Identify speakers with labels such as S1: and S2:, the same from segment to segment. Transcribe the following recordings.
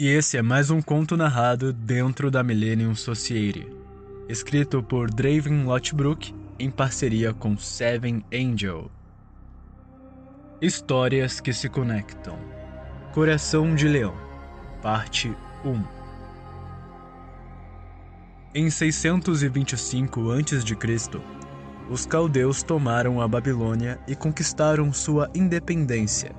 S1: E esse é mais um conto narrado dentro da Millennium Society, escrito por Draven Lotbrook em parceria com Seven Angel. Histórias que se conectam. Coração de Leão, parte 1. Em 625 a.C., os caldeus tomaram a Babilônia e conquistaram sua independência.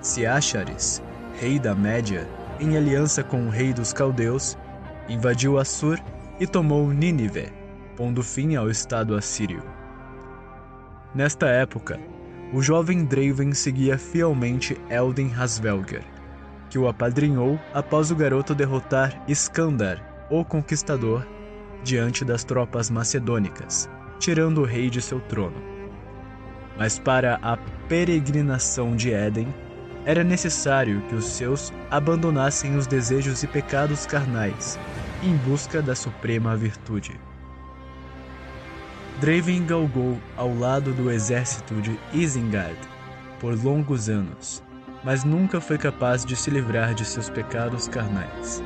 S1: Siachares, rei da Média, em aliança com o rei dos caldeus, invadiu Assur e tomou Nínive, pondo fim ao estado assírio. Nesta época, o jovem Draven seguia fielmente Elden Hasvelger, que o apadrinhou após o garoto derrotar Iskandar, o Conquistador, diante das tropas macedônicas tirando o rei de seu trono. Mas para a peregrinação de Éden, era necessário que os seus abandonassem os desejos e pecados carnais em busca da suprema virtude. Draven galgou ao lado do exército de Isengard por longos anos, mas nunca foi capaz de se livrar de seus pecados carnais.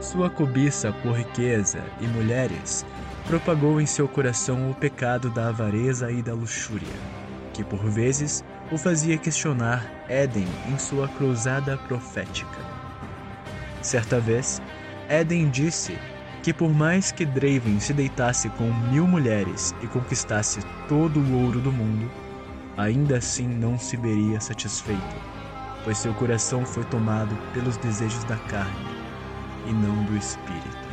S1: Sua cobiça por riqueza e mulheres propagou em seu coração o pecado da avareza e da luxúria, que por vezes o fazia questionar Éden em sua cruzada profética. Certa vez, Éden disse que por mais que Draven se deitasse com mil mulheres e conquistasse todo o ouro do mundo, ainda assim não se veria satisfeito, pois seu coração foi tomado pelos desejos da carne e não do espírito.